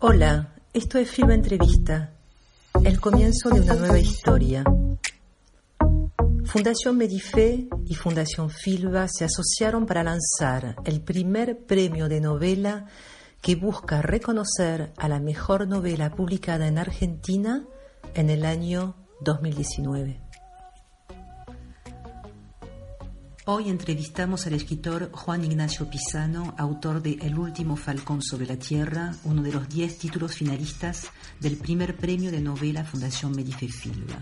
Hola, esto es Filma Entrevista, el comienzo de una nueva historia. Fundación Medife y Fundación Filba se asociaron para lanzar el primer premio de novela que busca reconocer a la mejor novela publicada en Argentina en el año 2019. Hoy entrevistamos al escritor Juan Ignacio Pisano, autor de El último falcón sobre la tierra, uno de los diez títulos finalistas del primer premio de novela Fundación Medife Filba.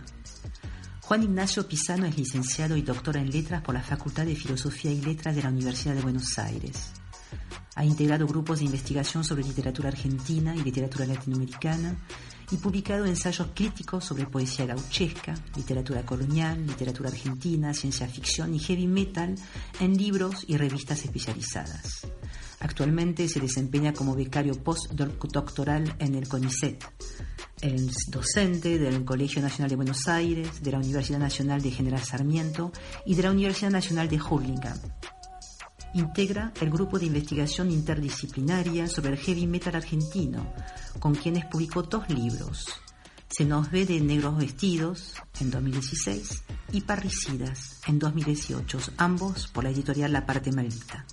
Juan Ignacio Pisano es licenciado y doctor en letras por la Facultad de Filosofía y Letras de la Universidad de Buenos Aires. Ha integrado grupos de investigación sobre literatura argentina y literatura latinoamericana y publicado ensayos críticos sobre poesía gauchesca, literatura colonial, literatura argentina, ciencia ficción y heavy metal en libros y revistas especializadas. Actualmente se desempeña como becario postdoctoral en el CONICET. Es docente del Colegio Nacional de Buenos Aires, de la Universidad Nacional de General Sarmiento y de la Universidad Nacional de Hurlingham integra el grupo de investigación interdisciplinaria sobre el heavy metal argentino, con quienes publicó dos libros, Se nos ve de negros vestidos en 2016 y Parricidas en 2018, ambos por la editorial La Parte Maldita.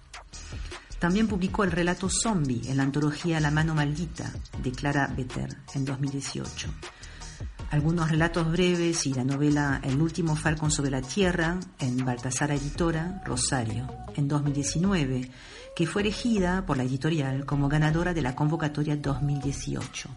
También publicó el relato Zombie en la antología La Mano Maldita de Clara Better en 2018 algunos relatos breves y la novela El último falcón sobre la tierra en Baltasar Editora, Rosario, en 2019, que fue elegida por la editorial como ganadora de la convocatoria 2018.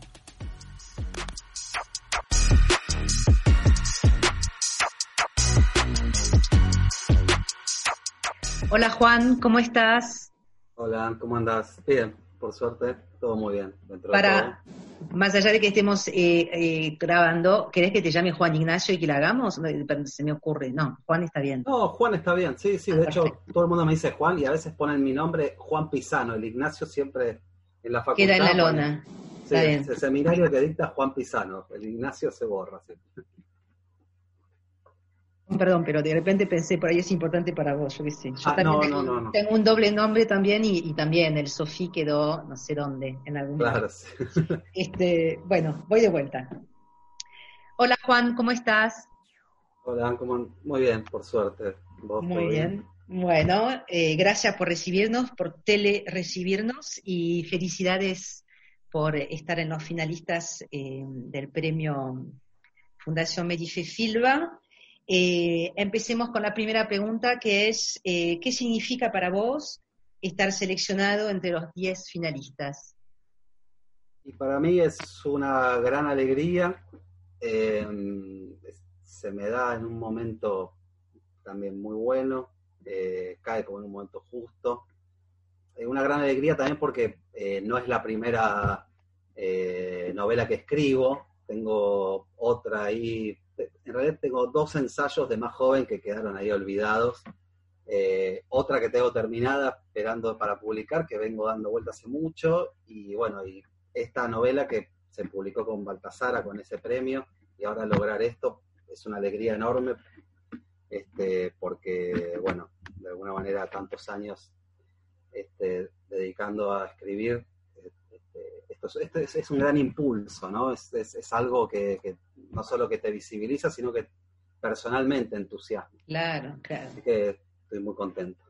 Hola Juan, ¿cómo estás? Hola, ¿cómo andas? Bien, por suerte, todo muy bien. Para, más allá de que estemos eh, eh, grabando, ¿querés que te llame Juan Ignacio y que la hagamos? Se me ocurre. No, Juan está bien. No, Juan está bien, sí, sí. De hecho, todo el mundo me dice Juan y a veces ponen mi nombre Juan Pisano. El Ignacio siempre en la facultad. Queda en la lona. Sí, el seminario que dicta Juan Pisano. El Ignacio se borra. Sí. Perdón, pero de repente pensé, por ahí es importante para vos, yo qué sé. Yo ah, también no, no, no, tengo, un doble nombre también y, también el Sofí quedó no sé dónde, en algún Claro, sí. Este, bueno, voy de vuelta. Hola Juan, ¿cómo estás? Hola, muy bien, por suerte. muy bien? Bueno, eh, gracias por recibirnos, por tele recibirnos y felicidades por estar en los finalistas eh, del premio Fundación Medife Filba. Eh, empecemos con la primera pregunta, que es, eh, ¿qué significa para vos estar seleccionado entre los 10 finalistas? Y para mí es una gran alegría. Eh, se me da en un momento también muy bueno, cae como en un momento justo. una gran alegría también porque no es la primera novela que escribo, tengo otra ahí en realidad tengo dos ensayos de más joven que quedaron ahí olvidados. Eh, otra que tengo terminada, esperando para publicar, que vengo dando vuelta hace mucho. Y bueno, y esta novela que se publicó con Baltasara, con ese premio, y ahora lograr esto es una alegría enorme, este, porque, bueno, de alguna manera tantos años este, dedicando a escribir, esto, es, un gran impulso, ¿no? Es, algo que, no solo que te visibiliza, sino que personalmente entusiasma. Claro, claro. Así que estoy muy contento,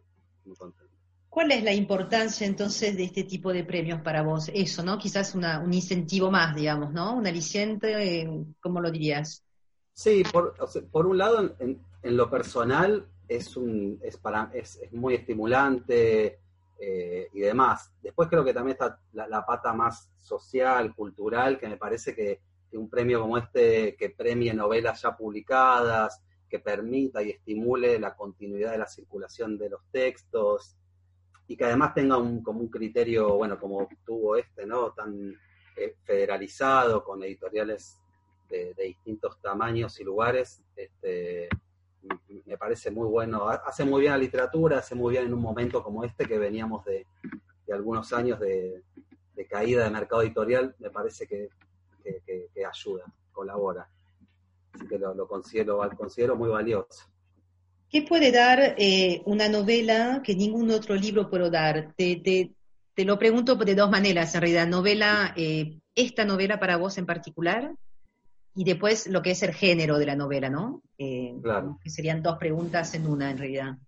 ¿Cuál es la importancia entonces de este tipo de premios para vos? Eso, ¿no? Quizás un incentivo más, digamos, ¿no? Un aliciente, ¿cómo lo dirías? Sí, por, por un lado, en, lo personal, es, un, es, para, es, es muy estimulante, eh, y demás. Después creo que también está la, pata más social, cultural, que me parece que, un premio como este que premie novelas ya publicadas, que permita y estimule la continuidad de la circulación de los textos y que además tenga un, como un criterio, bueno, como tuvo este, ¿no? Tan eh, federalizado, con editoriales de, de, distintos tamaños y lugares, este, me parece muy bueno. Hace muy bien la literatura, hace muy bien en un momento como este que veníamos de, algunos años de, caída de mercado editorial, me parece que, ayuda, colabora. Así que lo, considero, considero muy valioso. ¿Qué puede dar eh, una novela que ningún otro libro puede dar? Te, te, lo pregunto de dos maneras, en realidad. Novela eh, esta novela para vos en particular y después lo que es el género de la novela, ¿no? Eh, claro. Que serían dos preguntas en una, en realidad.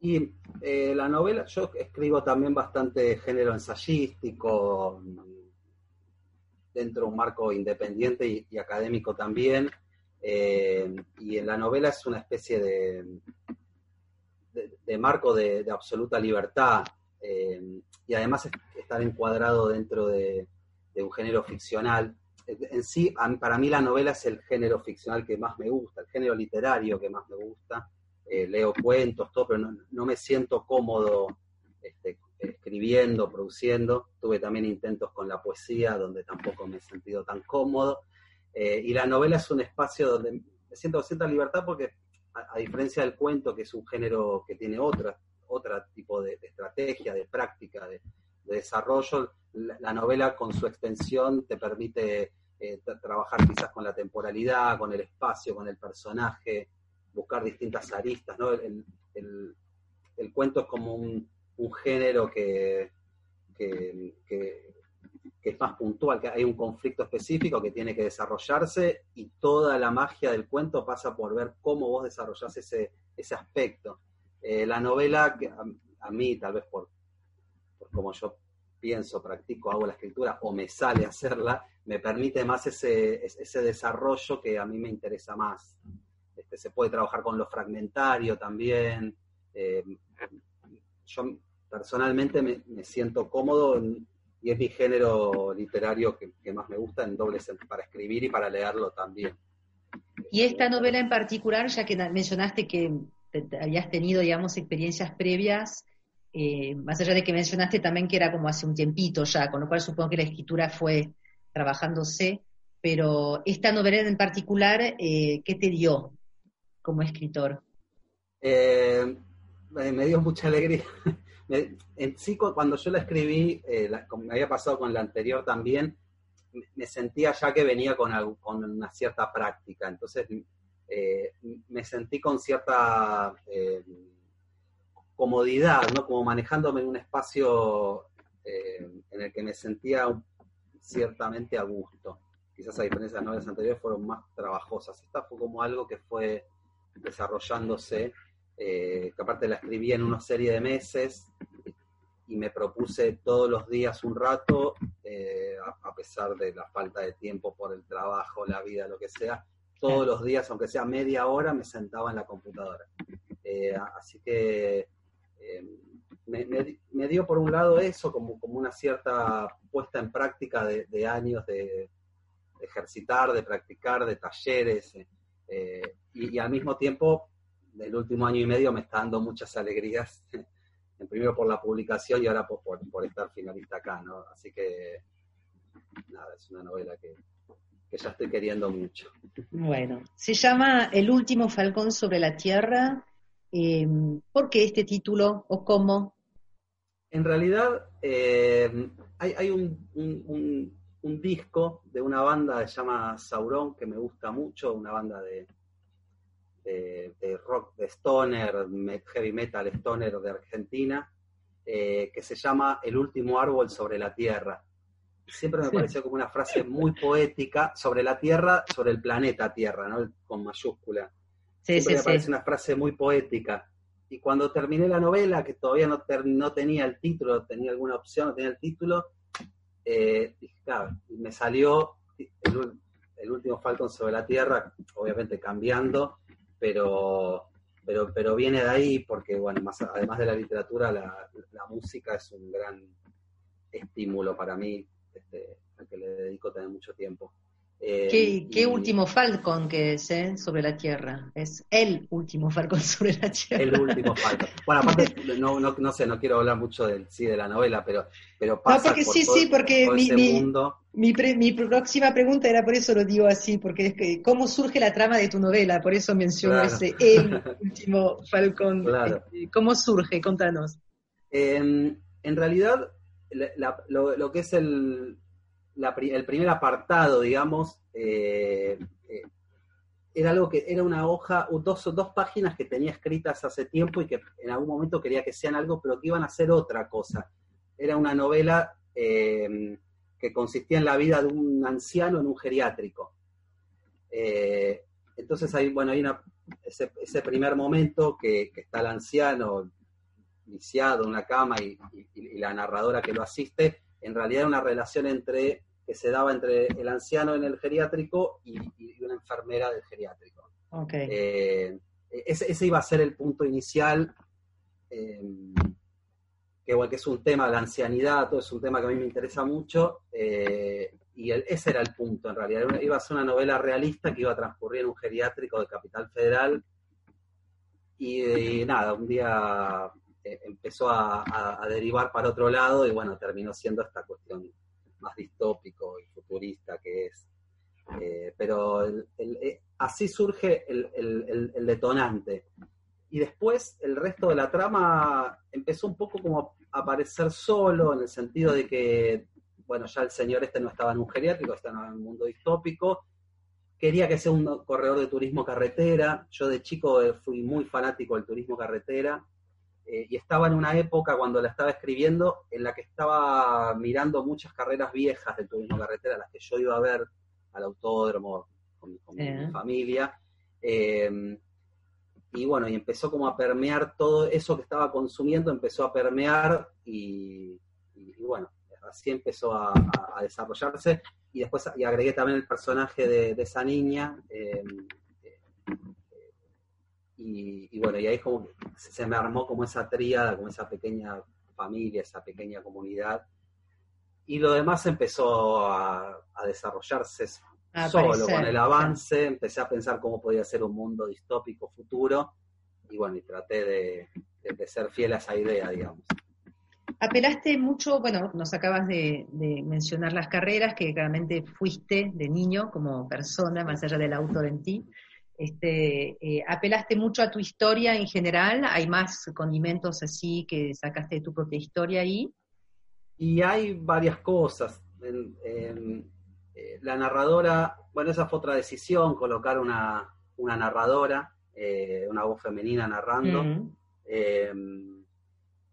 Y la novela, yo escribo también bastante género ensayístico, dentro de un marco independiente y, académico también. Eh, y en la novela es una especie de, de, marco de, absoluta libertad. y además estar encuadrado dentro de, un género ficcional en sí, para mí la novela es el género ficcional que más me gusta, el género literario que más me gusta. Eh, leo cuentos, todo, pero no, me siento cómodo este, escribiendo, produciendo. Tuve también intentos con la poesía, donde tampoco me he sentido tan cómodo. Eh, y la novela es un espacio donde me siento cierta libertad porque, a, diferencia del cuento, que es un género que tiene otra, otro tipo de, estrategia, de práctica, de desarrollo, la, novela con su extensión te permite eh, trabajar quizás con la temporalidad, con el espacio, con el personaje, buscar distintas aristas, ¿no? El, cuento es como un, género que, que, es más puntual, que hay un conflicto específico que tiene que desarrollarse y toda la magia del cuento pasa por ver cómo vos desarrollás ese, ese aspecto. Eh, la novela, que a, mí, tal vez por, por como yo pienso, practico, hago la escritura o me sale hacerla, me permite más ese, ese desarrollo que a mí me interesa más. Este, se puede trabajar con lo fragmentario también. Eh, yo personalmente me, siento cómodo y es mi género literario que, más me gusta en doble para escribir y para leerlo también. Y esta novela en particular, ya que mencionaste que habías tenido, digamos, experiencias previas, eh, más allá de que mencionaste también que era como hace un tiempito ya, con lo cual supongo que la escritura fue trabajándose, pero esta novela en particular, eh, ¿qué te dio como escritor? Eh, me dio mucha alegría. en sí, cuando yo la escribí, como me había pasado con la anterior también, me sentía ya que venía con, con una cierta práctica, entonces me sentí con cierta comodidad, ¿no? Como manejándome en un espacio eh, en el que me sentía ciertamente a gusto. Quizás a diferencia de las novelas anteriores fueron más trabajosas. Esta fue como algo que fue desarrollándose, eh, que aparte la escribí en una serie de meses y me propuse todos los días un rato, eh, a, pesar de la falta de tiempo por el trabajo, la vida, lo que sea, todos los días, aunque sea media hora, me sentaba en la computadora. así que eh, me, dio por un lado eso, como, como una cierta puesta en práctica de, años de, ejercitar, de practicar, de talleres, eh, y, al mismo tiempo, el último año y medio me está dando muchas alegrías, en primero por la publicación y ahora por, por, estar finalista acá, ¿no? Así que, nada, es una novela que, que ya estoy queriendo mucho. Bueno, se llama El último falcón sobre la tierra eh, ¿Por qué este título o cómo? En realidad eh, hay, un, disco de una banda que se llama Sauron que me gusta mucho, una banda de, de, rock, de stoner, heavy metal stoner de Argentina, eh, que se llama El último árbol sobre la tierra. Siempre me pareció como una frase muy poética sobre la Tierra, sobre el planeta Tierra, ¿no? con mayúscula. Sí, me parece una frase muy poética. Y cuando terminé la novela, que todavía no, no tenía el título, tenía alguna opción, no tenía el título, eh, me salió el, último Falcon sobre la Tierra, obviamente cambiando, pero, pero, pero viene de ahí porque, bueno, más, además de la literatura, la, música es un gran estímulo para mí, este, al que le dedico también mucho tiempo. Eh, ¿Qué, último Falcon que es eh, sobre la Tierra? Es el último Falcon sobre la Tierra. El último Falcon. Bueno, aparte, no, no, no sé, no quiero hablar mucho del, sí, de la novela, pero, pero pasa No, porque sí, sí, porque mi, mi, mi, próxima pregunta era por eso lo digo así, porque es que, ¿cómo surge la trama de tu novela? Por eso menciono ese el último Falcon. Claro. Este, ¿Cómo surge? Contanos. en realidad, lo, lo que es el, el primer apartado, digamos, eh, eh, era algo que era una hoja, dos, dos páginas que tenía escritas hace tiempo y que en algún momento quería que sean algo, pero que iban a ser otra cosa. Era una novela eh, que consistía en la vida de un anciano en un geriátrico. Entonces hay, bueno, hay una, ese, primer momento que, está el anciano viciado en una cama y, la narradora que lo asiste, en realidad una relación entre que se daba entre el anciano en el geriátrico y, una enfermera del geriátrico. Eh, ese, iba a ser el punto inicial, eh, que, que es un tema, la ancianidad, todo es un tema que a mí me interesa mucho, eh, y ese era el punto en realidad. Iba a ser una novela realista que iba a transcurrir en un geriátrico de Capital Federal, y, nada, un día empezó a, a, derivar para otro lado y bueno, terminó siendo esta cuestión más distópico y futurista que es. Eh, pero eh, así surge el, detonante. Y después el resto de la trama empezó un poco como a aparecer solo, en el sentido de que, bueno, ya el señor este no estaba en un geriátrico, estaba en un mundo distópico. Quería que sea un corredor de turismo carretera. Yo de chico eh, fui muy fanático del turismo carretera eh, y estaba en una época cuando la estaba escribiendo en la que estaba mirando muchas carreras viejas de turismo carretera, las que yo iba a ver al autódromo con, mi familia. Em, y bueno, y empezó como a permear todo eso que estaba consumiendo, empezó a permear y, bueno, así empezó a, desarrollarse. Y después y agregué también el personaje de, esa niña. Y, bueno, y ahí como se me armó como esa tríada, como esa pequeña familia, esa pequeña comunidad. Y lo demás empezó a, desarrollarse solo, con el avance, empecé a pensar cómo podía ser un mundo distópico futuro, y bueno, y traté de, ser fiel a esa idea, digamos. Apelaste mucho, bueno, nos acabas de, de, mencionar las carreras, que claramente fuiste de niño como persona, más allá del autor en ti, este, eh, apelaste mucho a tu historia en general, hay más condimentos así que sacaste de tu propia historia ahí. Y hay varias cosas. Eh, la narradora, bueno, esa fue otra decisión, colocar una, narradora, eh, una voz femenina narrando.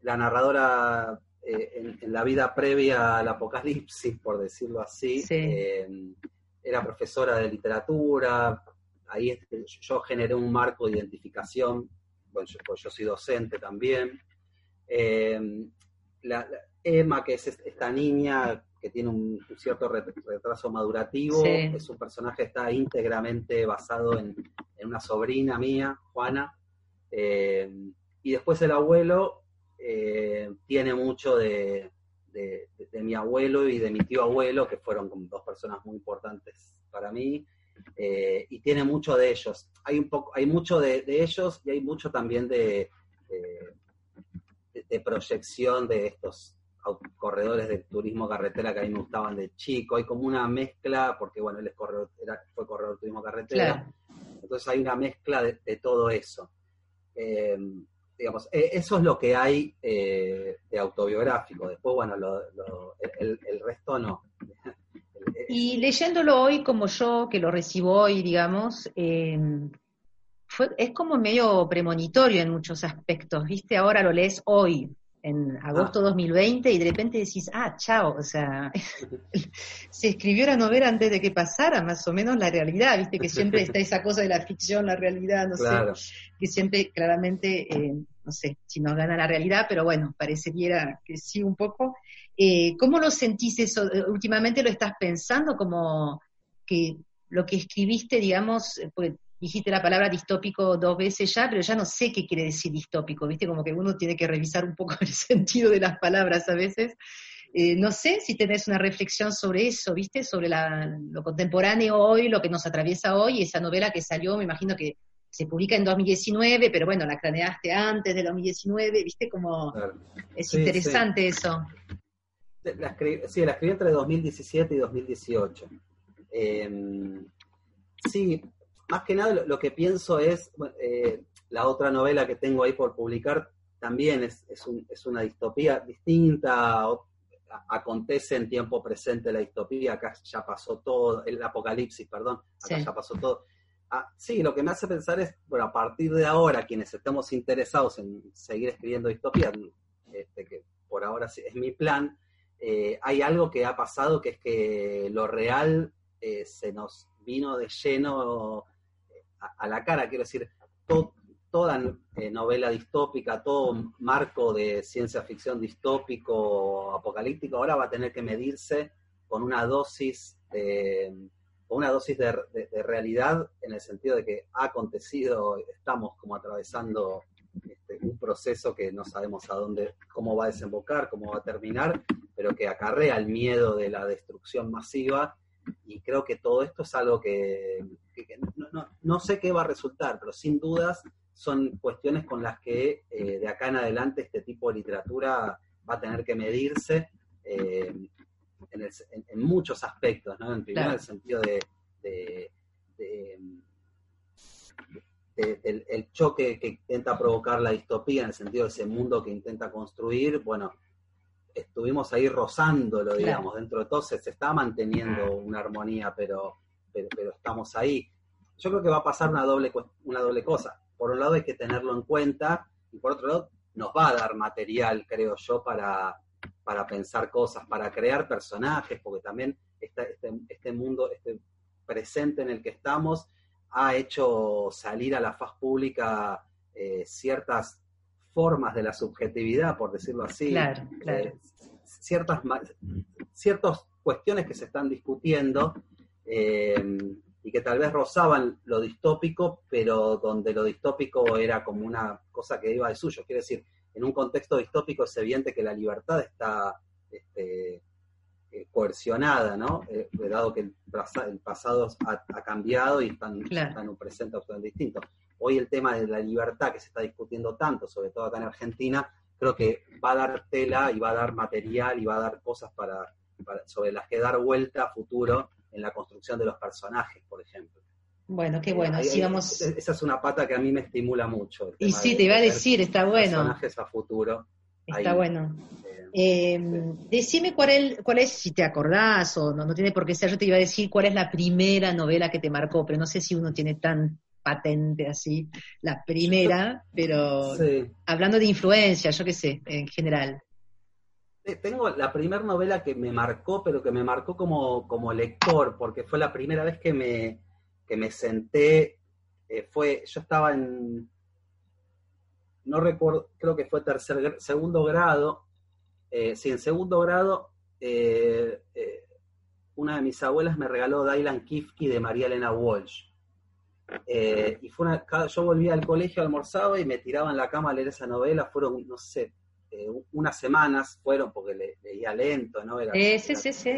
la narradora en, la vida previa al apocalipsis, por decirlo así, era profesora de literatura, ahí yo generé un marco de identificación, bueno, yo, pues yo soy docente también. Em, la, Emma, que es esta niña que tiene un, cierto retraso madurativo, es un personaje que está íntegramente basado en, una sobrina mía, Juana. Em, y después el abuelo eh, tiene mucho de, de, mi abuelo y de mi tío abuelo, que fueron dos personas muy importantes para mí. Eh, y tiene mucho de ellos. Hay un poco, hay mucho de, ellos y hay mucho también de, de, proyección de estos corredores de turismo carretera que a mí me gustaban de chico. Hay como una mezcla, porque bueno, él es corredor, fue corredor de turismo carretera. Entonces hay una mezcla de, todo eso. Eh, digamos, e, eso es lo que hay eh, de autobiográfico. Después, bueno, el, el, resto no. Y leyéndolo hoy como yo, que lo recibo hoy, digamos, em, es como medio premonitorio en muchos aspectos, ¿viste? Ahora lo lees hoy, en agosto de 2020, y de repente decís, ah, chao, o sea, se escribió la novela antes de que pasara más o menos la realidad, ¿viste? Que siempre está esa cosa de la ficción, la realidad, no sé, que siempre claramente, eh, no sé si nos gana la realidad, pero bueno, parecería que sí un poco. Eh, ¿Cómo lo sentís eso? Eh, últimamente lo estás pensando como que lo que escribiste, digamos, pues dijiste la palabra distópico dos veces ya, pero ya no sé qué quiere decir distópico, ¿viste? Como que uno tiene que revisar un poco el sentido de las palabras a veces. no sé si tenés una reflexión sobre eso, ¿viste? Sobre lo contemporáneo hoy, lo que nos atraviesa hoy, esa novela que salió, me imagino que se publica en 2019, pero bueno, la craneaste antes de 2019, ¿viste? Como es interesante eso la sí, la escribí entre 2017 y 2018. Em, sí, más que nada lo, que pienso es, eh, la otra novela que tengo ahí por publicar también es, una distopía distinta, acontece en tiempo presente la distopía, acá ya pasó todo, el apocalipsis, perdón, acá ya pasó todo. Ah, sí, lo que me hace pensar es, bueno, a partir de ahora, quienes estemos interesados en seguir escribiendo distopía, este, que por ahora es mi plan, eh, hay algo que ha pasado que es que lo real eh, se nos vino de lleno a, la cara, quiero decir, toda novela distópica, todo marco de ciencia ficción distópico, apocalíptico, ahora va a tener que medirse con una dosis de una dosis de, realidad en el sentido de que ha acontecido, estamos como atravesando este, un proceso que no sabemos a dónde, cómo va a desembocar, cómo va a terminar, pero que acarrea el miedo de la destrucción masiva y creo que todo esto es algo que, no, sé qué va a resultar, pero sin dudas son cuestiones con las que eh, de acá en adelante este tipo de literatura va a tener que medirse. Eh, en, muchos aspectos, ¿no? En primer el sentido de, el choque que intenta provocar la distopía, en el sentido de ese mundo que intenta construir, bueno, estuvimos ahí rozándolo, digamos, dentro de todo se, está manteniendo una armonía, pero, pero, estamos ahí. Yo creo que va a pasar una doble, una doble cosa. Por un lado hay que tenerlo en cuenta y por otro lado nos va a dar material, creo yo, para, para pensar cosas, para crear personajes, porque también este, este, mundo, este presente en el que estamos, ha hecho salir a la faz pública eh, ciertas formas de la subjetividad, por decirlo así, claro, eh, ciertas, ciertas cuestiones que se están discutiendo eh, y que tal vez rozaban lo distópico, pero donde lo distópico era como una cosa que iba de suyo. Quiere decir, en un contexto distópico es evidente que la libertad está este, eh, coercionada, ¿no? Eh, dado que el, pasado ha, cambiado y están, en un presente absolutamente distinto. Hoy el tema de la libertad que se está discutiendo tanto, sobre todo acá en Argentina, creo que va a dar tela y va a dar material y va a dar cosas para, sobre las que dar vuelta a futuro en la construcción de los personajes, por ejemplo. Bueno, qué bueno. vamos... Esa es una pata que a mí me estimula mucho. Y sí, te iba a decir, está bueno. Personajes a futuro. Está bueno. Eh, decime cuál es, cuál es, si te acordás o no, no tiene por qué ser, yo te iba a decir cuál es la primera novela que te marcó, pero no sé si uno tiene tan patente así, la primera, pero hablando de influencia, yo qué sé, en general. Tengo la primera novela que me marcó, pero que me marcó como, como lector, porque fue la primera vez que me, que me senté, eh, fue, yo estaba en, no recuerdo, creo que fue tercer, segundo grado, eh, sí, en segundo grado, eh, una de mis abuelas me regaló Dylan Kifke de María Elena Walsh. Y fue una, yo volvía al colegio, almorzaba y me tiraba en la cama a leer esa novela, fueron, no sé, unas semanas fueron porque leía lento, ¿no? Era, sí, sí, sí,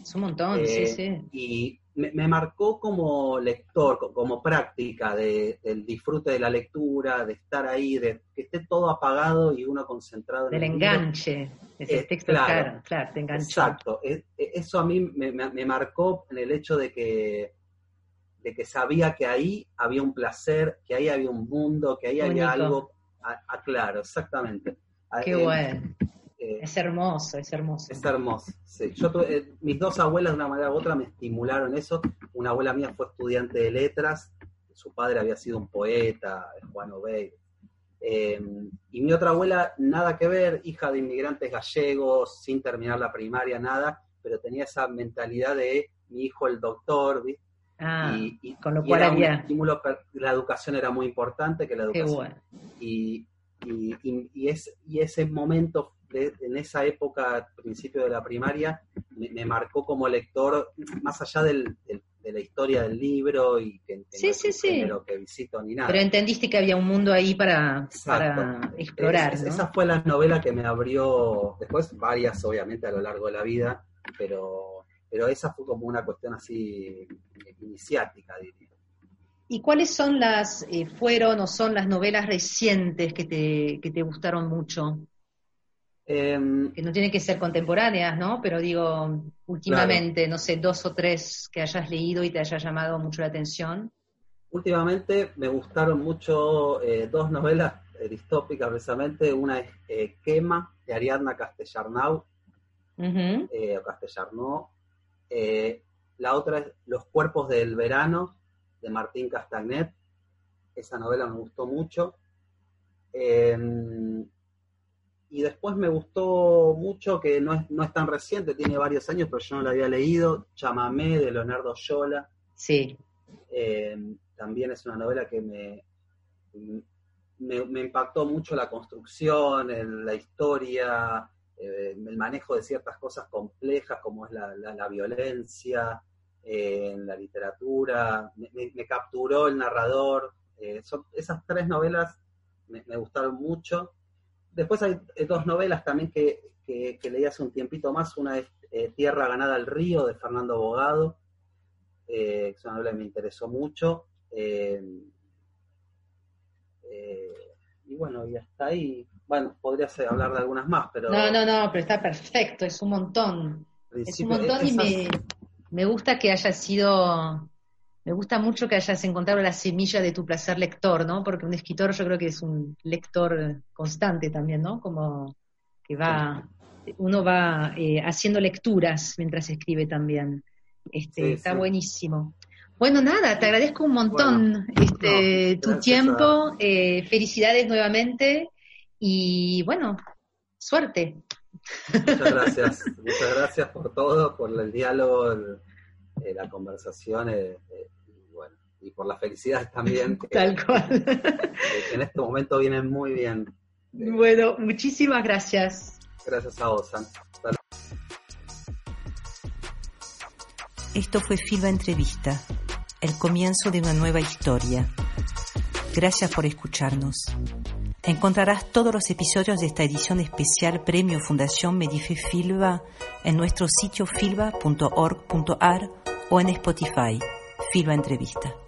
es un montón, sí, sí. Y me, marcó como lector, como práctica de, del disfrute de la lectura, de estar ahí, de que esté todo apagado y uno concentrado en el enganche, ese eh, texto claro, claro, te enganchó. Exacto, e, eso a mí me, marcó en el hecho de que, de que sabía que ahí había un placer, que ahí había un mundo, que ahí había algo, a, claro, exactamente. Qué bueno. Eh, es hermoso, es hermoso. Es hermoso, sí. Yo eh, mis dos abuelas de una manera u otra me estimularon eso. Una abuela mía fue estudiante de letras, su padre había sido un poeta, Juan Obey. Eh, y mi otra abuela, nada que ver, hija de inmigrantes gallegos, sin terminar la primaria, nada, pero tenía esa mentalidad de mi hijo el doctor, ¿viste? Ah, y, con lo cual había... estímulo, la educación era muy importante, que la educación... y, y, es, y ese momento en esa época, principio de la primaria, me, marcó como lector, más allá del, de la historia del libro y que, sí, sí, sí. que visito ni nada. Pero entendiste que había un mundo ahí para, para explorar. Esa fue la novela que me abrió, después varias obviamente a lo largo de la vida, pero, pero esa fue como una cuestión así iniciática, diría. ¿Y cuáles son las, eh, fueron o son las novelas recientes que te, que te gustaron mucho? Em, que no tienen que ser contemporáneas, ¿no? Pero digo, últimamente, no sé, dos o tres que hayas leído y te haya llamado mucho la atención. Últimamente me gustaron mucho eh, dos novelas eh, distópicas, precisamente. Una es Quema, de Ariadna Castellarnau, o Castellarnau. La otra es Los cuerpos del verano, de Martín Castagnet. Esa novela me gustó mucho. Em, y después me gustó mucho, que no es, no es tan reciente, tiene varios años, pero yo no la había leído, Chamamé de Leonardo Yola. Sí. Eh, también es una novela que me, me, impactó mucho la construcción, la historia, eh, el manejo de ciertas cosas complejas como es la, violencia eh, en la literatura. Me, capturó el narrador. son, esas tres novelas me, gustaron mucho. Después hay dos novelas también que, leí hace un tiempito más. Una es Tierra ganada al río de Fernando Bogado eh, es una novela que me interesó mucho. Eh, eh, y bueno, y hasta ahí, bueno, podría hablar de algunas más, pero... No, no, no, pero está perfecto, es un montón. Es un montón y me, me gusta que haya sido me gusta mucho que hayas encontrado la semilla de tu placer lector, ¿no? Porque un escritor yo creo que es un lector constante también, ¿no? Como que va, uno va haciendo lecturas mientras escribe también. Este, está buenísimo. Bueno, nada, te agradezco un montón este, tu tiempo. Eh, felicidades nuevamente y bueno, suerte. Muchas gracias. Muchas gracias por todo, por el diálogo, eh, la conversación eh, y, bueno, y por la felicidad también. Tal cual. en este momento vienen muy bien. Bueno, muchísimas gracias. Gracias a vos, Esto fue Filba Entrevista, el comienzo de una nueva historia. Gracias por escucharnos. Encontrarás todos los episodios de esta edición especial Premio Fundación Medife Filba en nuestro sitio filba.org.ar o en Spotify, Filba Entrevista.